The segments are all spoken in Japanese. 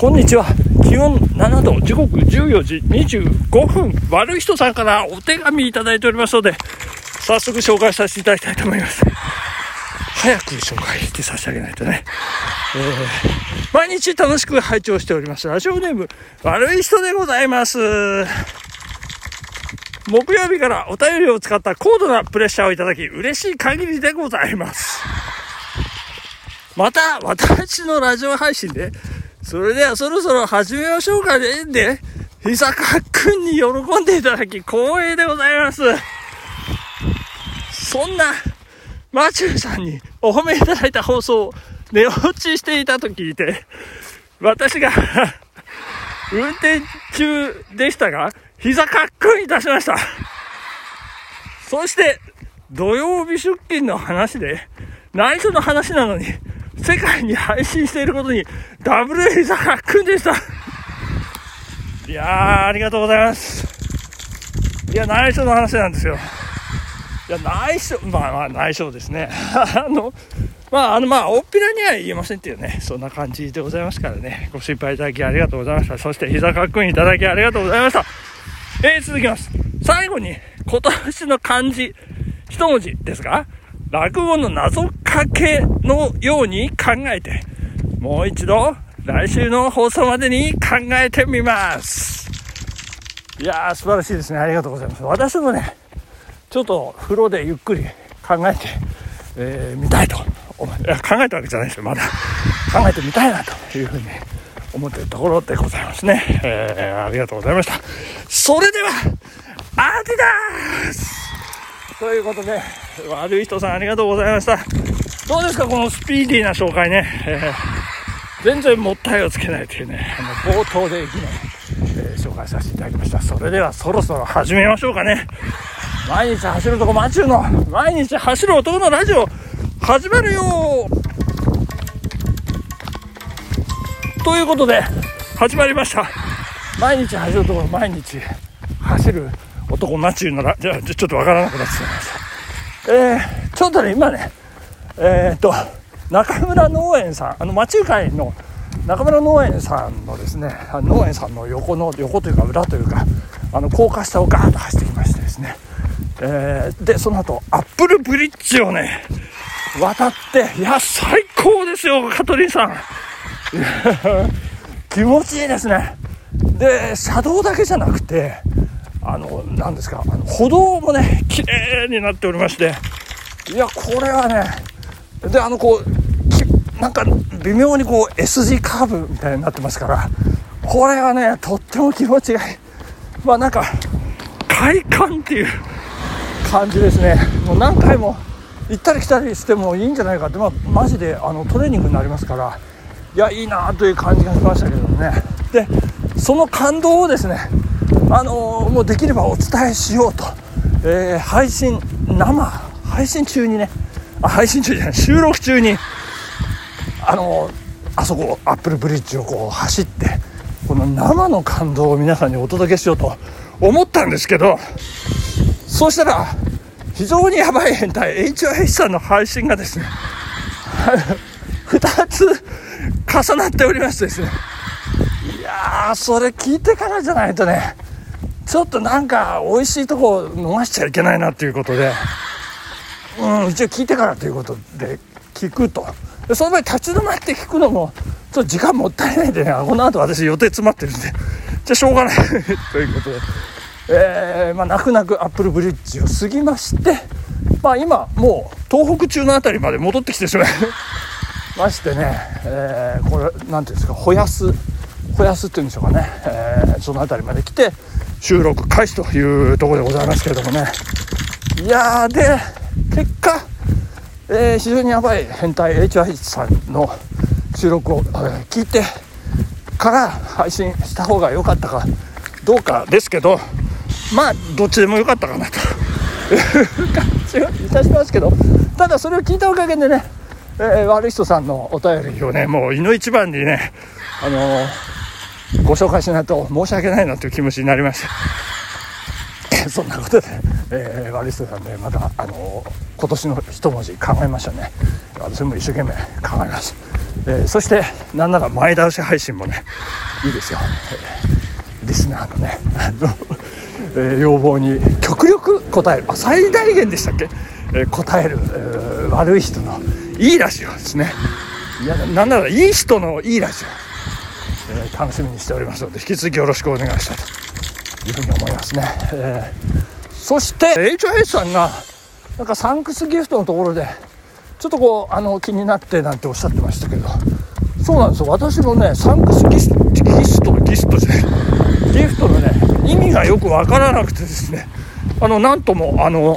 こんにちは。気温7度、時刻14時25分。悪い人さんからお手紙いただいておりますので、早速紹介させていただきたいと思います。早く紹介して差し上げないとね。えー、毎日楽しく拝聴しております。ラジオネーム、悪い人でございます。木曜日からお便りを使った高度なプレッシャーをいただき、嬉しい限りでございます。また、私のラジオ配信で、それではそろそろ始めましょうかね。で、ひさかくんに喜んでいただき光栄でございます。そんな、マチューさんにお褒めいただいた放送を寝落ちしていたと聞いて、私が 運転中でしたが、膝かっくんいたしました。そして、土曜日出勤の話で、内緒の話なのに、世界に配信していることに、ダブル膝かっくんでした。いやー、ありがとうございます。いや、内緒の話なんですよ。いや、内緒、まあまあ内緒ですね。あの、まあ、あの、まあ、おっぴらには言えませんっていうね、そんな感じでございますからね、ご心配いただきありがとうございました。そして、膝かっくんいただきありがとうございました。えー、続きます。最後に、今年の漢字、一文字ですが、落語の謎かけのように考えて、もう一度、来週の放送までに考えてみます。いやー、素晴らしいですね。ありがとうございます。私もね、ちょっと風呂でゆっくり考えて、えー、みたいと思い考えたわけじゃないですよ。まだ考えてみたいなというふうに思っているところでございますね。えー、ありがとうございました。それでは、アディダースということで、悪い人さんありがとうございました。どうですか、このスピーディーな紹介ね。えー全然もったいをつけないというね、あの冒頭でいきなり、えー紹介させていただきました。それではそろそろ始めましょうかね。毎日走るとこマチューの毎日走る男のラジオ始まるよということで始まりました毎日走るところ毎日走る男マチューのラじゃあちょちょっとわからなくなってしまいましたえー、ちょっとね今ねえー、っと中村農園さんあのマチュー会の中村農園さんのですね農園さんの横の横というか裏というかあの高架下をガーッと走ってきましてですね。えーでその後アップルブリッジをね渡っていや最高ですよカトリンさん。気持ちいいですね。で車道だけじゃなくてあの何ですかあの歩道もね綺麗になっておりまして。いやこれはねであのこうなんか微妙にこう S 字カーブみたいになってますからこれはねとっても気持ちがいい。まあなんか快感っていう感じですね。もう何回も行ったり来たりしてもいいんじゃないかって、まあ、マジであのトレーニングになりますからいやいいなという感じがしましたけどね。でその感動をですねあのもうできればお伝えしようと、えー配信生配信中にねあ配信中じゃない。収録中にあのあそこアップルブリッジをこう走ってこの生の感動を皆さんにお届けしようと思ったんですけどそうしたら非常にやばい変態 HIH さんの配信がですね 2つ重なっておりましてですね。いやーそれ聞いてからじゃないとねちょっとなんか美味しいとこ逃しちゃいけないなということでうん一応聞いてからということで聞くと。その場合立ち止まって聞くのもちょっと時間もったいないんでねこの後私予定詰まってるんで。じゃあしょうがない。ということで。えーまあ、泣く泣くアップルブリッジを過ぎまして、まあ、今もう東北中の辺りまで戻ってきてしまい ましてね、えーこれなんていうんですかほやすほやすっていうんでしょうかね、えーその辺りまで来て収録開始というところでございますけれどもね。いやで結果、えー非常にやばい変態 HIH さんの収録を、えー聞いてから配信した方が良かったかどうかですけどまあどっちでもよかったかなと。いう感じはいたしますけどただそれを聞いたおかげでね、えー悪い人さんのお便りをねもういの一番にねあのーご紹介しないと申し訳ないなという気持ちになりました。そんなことで、えー、悪い人さんでまた、あの今年の一文字考えましたね、私も一生懸命考えます、えー、そしてなんなら前倒し配信もねいいですよ、えー、リスナーのねあの、えー、要望に極力答える。あ最大限でしたっけ、え答える、え悪い人のいいラジオですね。いやなんならいい人のいいラジオ、え楽しみにしておりますので引き続きよろしくお願いしたいというふうに思いますね、えそして HIS さんがなんかサンクスギフトのところでちょっとこうあの気になってなんておっしゃってましたけど。そうなんですよ。私もねサンクスギスギストギストじゃない。ギフトのね意味がよくわからなくてですね。あのなんともあの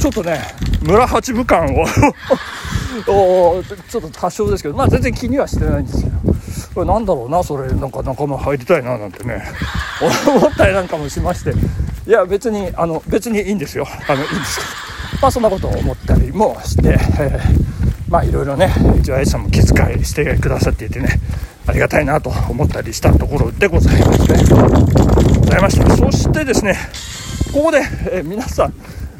ちょっとね村八部感を おちょっと多少ですけどまあ全然気にはしてないんですけど。これなんだろうなそれ。なんか仲間入りたいななんてね。思ったりなんかもしまして。いや別にあの別にいいんですよ。あのいいんです。けどまあ、そんなことを思ったりもして、えー、まあいろいろね一応愛さんも気遣いしてくださっていてねありがたいなと思ったりしたところでございますねございましたそしてですねここで、えー、皆さん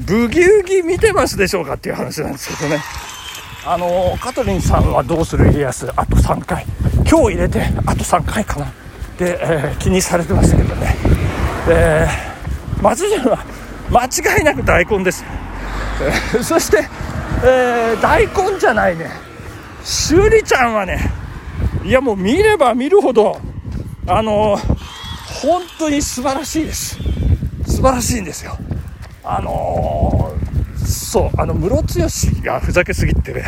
ブギウギ見てますでしょうかっていう話なんですけどね。あの、カトリンさんは「どうする家康」あと3回。今日入れてあと3回かな。で、えー、気にされてましたけどね、えー、松潤は間違いなく大根です。そして、えー、大根じゃないね。しゅりちゃんはねいやもう見れば見るほどあのー、本当に素晴らしいです。素晴らしいんですよ。あのー、そうあのムロツヨシがふざけすぎってね。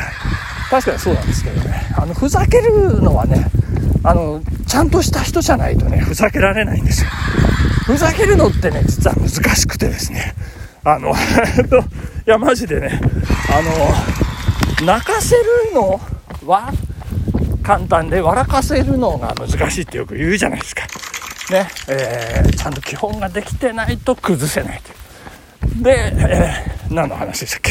確かにそうなんですけどね。あのふざけるのはねあのちゃんとした人じゃないとねふざけられないんですよふざけるのってね実は難しくてですねあのいや、マジでね、あの、泣かせるのは簡単で、笑かせるのが難しいってよく言うじゃないですか。ね、えー、ちゃんと基本ができてないと崩せないと。で、えー、何の話でしたっけ？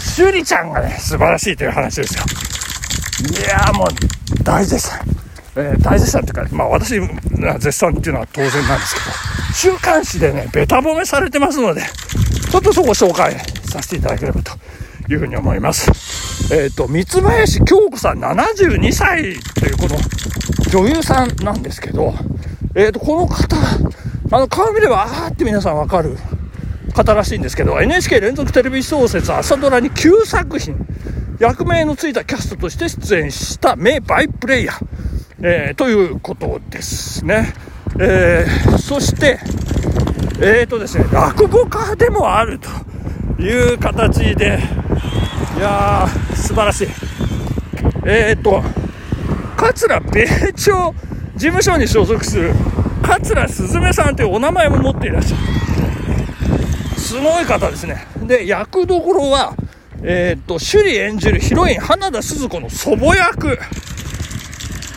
しゅりちゃんがね、素晴らしいという話ですよ。いやーもう、大絶賛。えー、大絶賛っていうか、まあ私絶賛っていうのは当然なんですけど、週刊誌でね、ベタ褒めされてますので、ちょっとそこ紹介させていただければというふうに思います。えっ、ー、と、三林京子さん72歳というこの女優さんなんですけど、えっ、ー、と、この方、あの、顔見れば、あーって皆さんわかる方らしいんですけど、NHK 連続テレビ小説朝ドラに9作品、役名のついたキャストとして出演した名バイプレイヤー、えー、ということですね。えー、そして、えーとですね、落語家でもあるという形で、いやー、素晴らしい。えーと、桂米朝事務所に所属する桂すずめさんというお名前も持っていらっしゃる。すごい方ですね。で、役どころは、え、ー、と、首里演じるヒロイン花田鈴子の祖母役。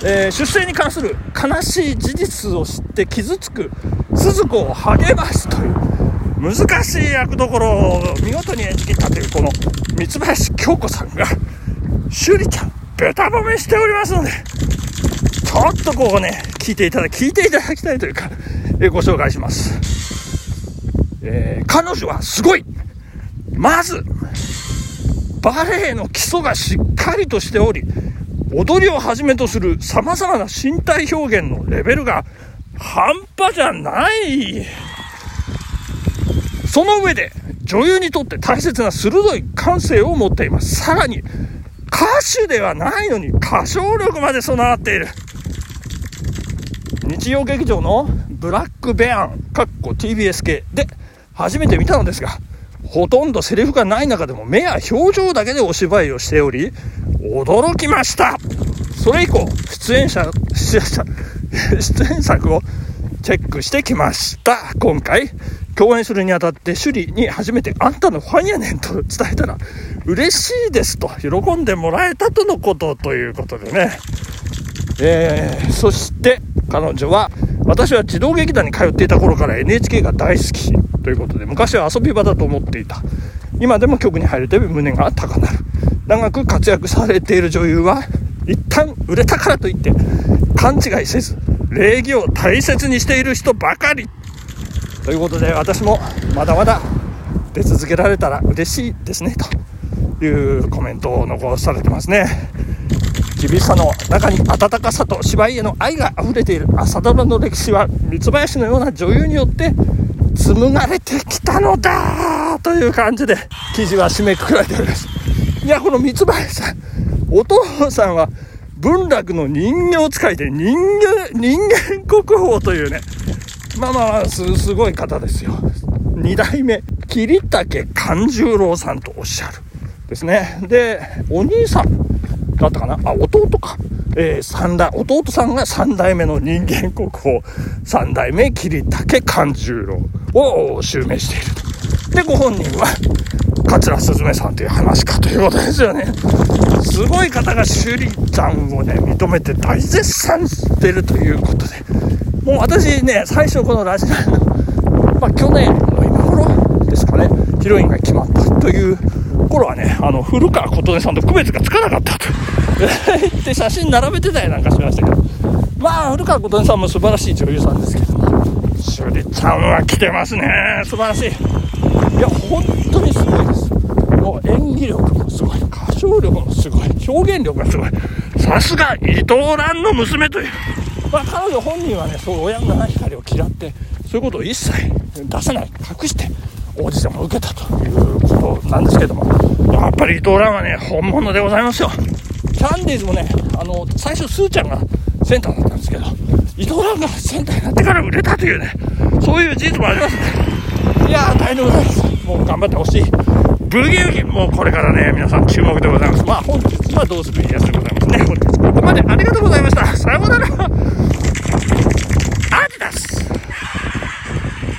えー、出生に関する悲しい事実を知って傷つく鈴子を励ますという難しい役どころを見事に演じ切ったというこの三林京子さんが趣里ちゃんベタ褒めしておりますのでちょっとこうね聞いていただ聞いていただきたいというか、えー、ご紹介します、えー、彼女はすごいまずバレエの基礎がしっかりとしており踊りをはじめとする様々な身体表現のレベルが半端じゃないその上で女優にとって大切な鋭い感性を持っています。さらに歌手ではないのに歌唱力まで備わっている。日曜劇場のブラックベアン、かっこ TBS 系で初めて見たのですが、ほとんどセリフがない中でも目や表情だけでお芝居をしており、驚きましたそれ以降、出演者、出演者、出演作をチェックしてきました。今回、共演するにあたって首里に初めてあんたのファンやねんと伝えたら嬉しいですと喜んでもらえたとのことということでね。えー、そして彼女は私は児童劇団に通っていた頃から NHK が大好きということで昔は遊び場だと思っていた。今でも局に入るたび胸が高鳴る。長く活躍されている女優は一旦売れたからといって勘違いせず礼儀を大切にしている人ばかり。ということで私もまだまだ出続けられたら嬉しいですねというコメントを残されてますね。厳しさの中に温かさと芝居への愛が溢れている。朝ドラの歴史は三林のような女優によって紡がれてきたのだという感じで記事は締めくくられております。いやこの三林さんお父さんは文楽の人形使いで人間人間国宝というね。まあまあすすごい方ですよ。2代目桐竹勘十郎さんとおっしゃる。ですね。でお兄さん。だったかな？あ、弟か。えー、三代、弟さんが三代目の人間国宝、三代目桐竹勘十郎を襲名していると。で、ご本人は、桂すずめさんという話かということですよね。すごい方が趣里ちゃんをね、認めて大絶賛してるということで、もう私ね、最初このラジナの、まあ去年の今頃ですかね、ヒロインが決まったという頃はね、あの、古川琴音さんと区別がつかなかったと。言って写真並べてたりなんかしましたけど。まあ、古川琴音さんも素晴らしい女優さんですけども、趣里ちゃんは来てますね。素晴らしい。いや、本当にすごいです。もう演技力もすごい。歌唱力もすごい。表現力がすごい。さすが伊藤蘭の娘という。まあ、彼女本人はね、そう親のない光を嫌って、そういうことを一切出さない、隠して、オーディションを受けたということなんですけども、やっぱり伊藤蘭はね、本物でございますよ。キャンディーズもね、あの、最初スーちゃんがセンターだったんですけど、伊藤蘭がセンターになってから売れたというね、そういう事実もありますね。いやー、大変でございます。もう頑張ってほしい。ブギウギ、もうこれからね、皆さん注目でございます。まあ本日はどうする家康でございますね。本日ここまでありがとうございました。さようなら。